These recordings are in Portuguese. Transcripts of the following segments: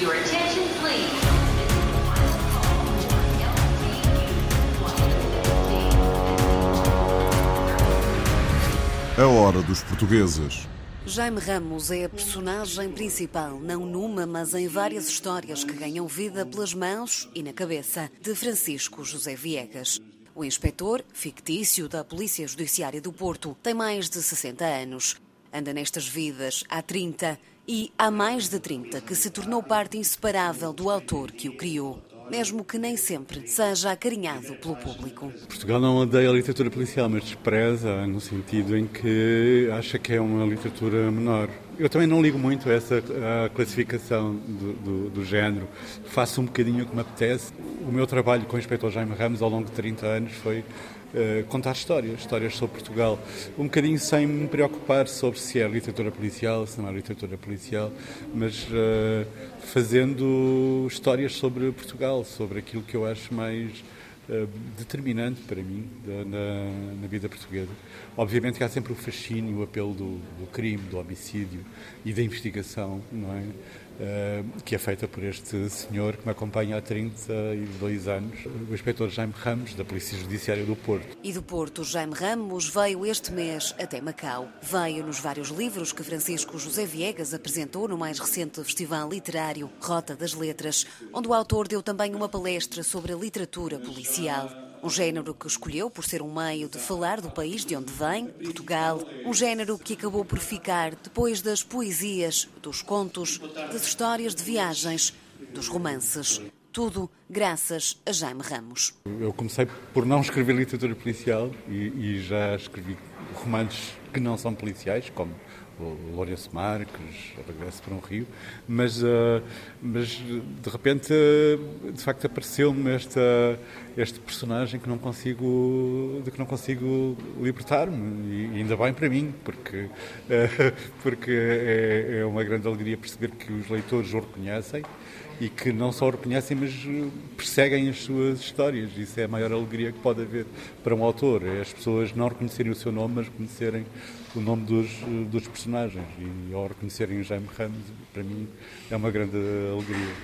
Your attention, please. A hora dos portugueses. Jaime Ramos é a personagem principal, não numa, mas em várias histórias que ganham vida pelas mãos e na cabeça de Francisco José Viegas. O inspetor, fictício da Polícia Judiciária do Porto, tem mais de 60 anos. Anda nestas vidas há 30 e há mais de 30 que se tornou parte inseparável do autor que o criou. Mesmo que nem sempre seja acarinhado pelo público. Portugal não odeia a literatura policial, mas despreza no sentido em que acha que é uma literatura menor. Eu também não ligo muito a essa a classificação do, do, do, género. Faço um bocadinho o que me apetece. O meu trabalho com o inspetor Jaime Ramos ao longo de 30 anos foi uh, contar histórias, histórias sobre Portugal. Um bocadinho sem me preocupar sobre se é literatura policial, se não é literatura policial, mas uh, fazendo histórias sobre Portugal, sobre aquilo que eu acho mais Uh, determinante para mim na, na, vida portuguesa. Obviamente que há sempre o fascínio, o apelo do, do crime, do homicídio e da investigação, não é? Eh, que é feita por este senhor que me acompanha há 32 anos, o inspetor Jaime Ramos, da Polícia Judiciária do Porto. E do Porto, Jaime Ramos veio este mês até Macau. Veio nos vários livros que Francisco José Viegas apresentou no mais recente festival literário Rota das Letras, onde o autor deu também uma palestra sobre a literatura policial. Um género que escolheu por ser um meio de falar do país de onde vem, Portugal. Um género que acabou por ficar depois das poesias, dos contos, das histórias de viagens, dos romances. Tudo graças a Jaime Ramos. Eu comecei por não escrever literatura policial e, e já escrevi romances que não são policiais, como o Lourenço Marques, o Regresso para um Rio, mas, uh, mas de repente, de facto, apareceu-me este personagem que não consigo, de que não consigo libertar-me, e ainda bem para mim, porque, uh, porque é, é uma grande alegria perceber que os leitores o reconhecem e que não só o reconhecem, mas perseguem as suas histórias. Isso é a maior alegria que pode haver para um autor, é as pessoas não reconhecerem o seu nome, mas reconhecerem o nome dos, dos personagens. E ao reconhecerem Jaime Ramos, para mim é uma grande alegria.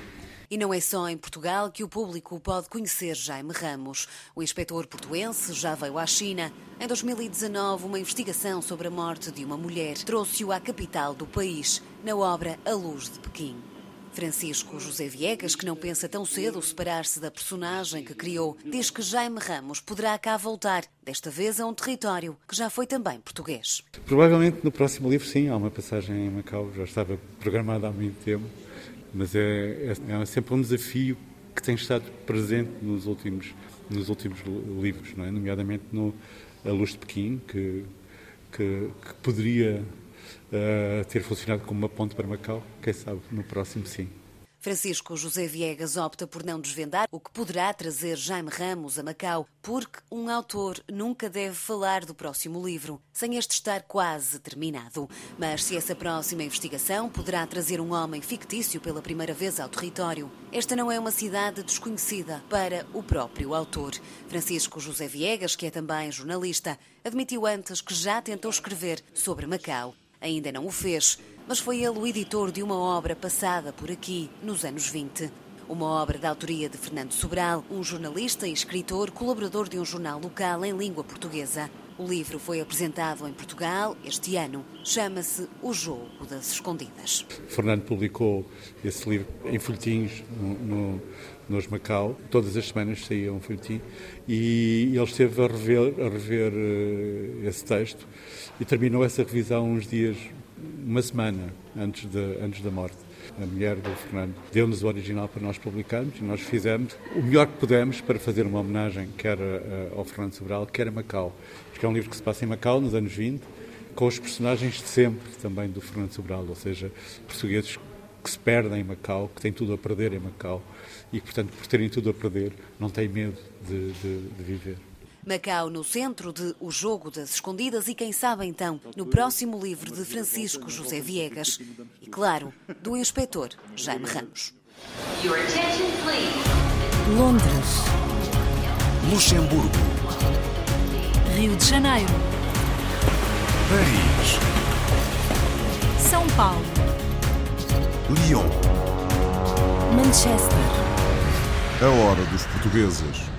E não é só em Portugal que o público pode conhecer Jaime Ramos. O inspetor portuense já veio à China. Em 2019, uma investigação sobre a morte de uma mulher trouxe-o à capital do país, na obra A Luz de Pequim. Francisco José Viegas, que não pensa tão cedo separar-se da personagem que criou, diz que Jaime Ramos poderá cá voltar, desta vez a um território que já foi também português. Provavelmente no próximo livro, sim, há uma passagem em Macau, já estava programada há muito tempo, mas é, é, é sempre um desafio que tem estado presente nos últimos, nos últimos livros, é? nomeadamente no A Luz de Pequim, que, que, que poderia uh, ter funcionado como uma ponte para Macau. Quem sabe no próximo sim. Francisco José Viegas opta por não desvendar o que poderá trazer Jaime Ramos a Macau, porque um autor nunca deve falar do próximo livro, sem este estar quase terminado. Mas se essa próxima investigação poderá trazer um homem fictício pela primeira vez ao território, esta não é uma cidade desconhecida para o próprio autor. Francisco José Viegas, que é também jornalista, admitiu antes que já tentou escrever sobre Macau Ainda não o fez, mas foi ele o editor de uma obra passada por aqui nos anos 20. Uma obra da autoria de Fernando Sobral, um jornalista e escritor, colaborador de um jornal local em língua portuguesa. O livro foi apresentado em Portugal este ano. Chama-se O Jogo das Escondidas. Fernando publicou esse livro em folhetins no, no, nos Macau. Todas as semanas saía um folhetim e ele esteve a rever, a rever uh, esse texto e terminou essa revisão uns dias, uma semana antes, de, antes da morte. A mulher do Fernando deu-nos o original para nós publicarmos e nós fizemos o melhor que pudemos para fazer uma homenagem quer ao Fernando Sobral, quer a Macau. Porque é um livro que se passa em Macau, nos anos 20, com os personagens de sempre também do Fernando Sobral, ou seja, portugueses que se perdem em Macau, que têm tudo a perder em Macau e portanto, por terem tudo a perder, não têm medo de, de, de viver. Macau no centro de O Jogo das Escondidas e quem sabe então no próximo livro de Francisco José Viegas e claro, do inspetor Jaime Ramos. Londres. Luxemburgo. Rio de Janeiro. Paris. São Paulo. Lyon. Manchester. A hora dos portugueses.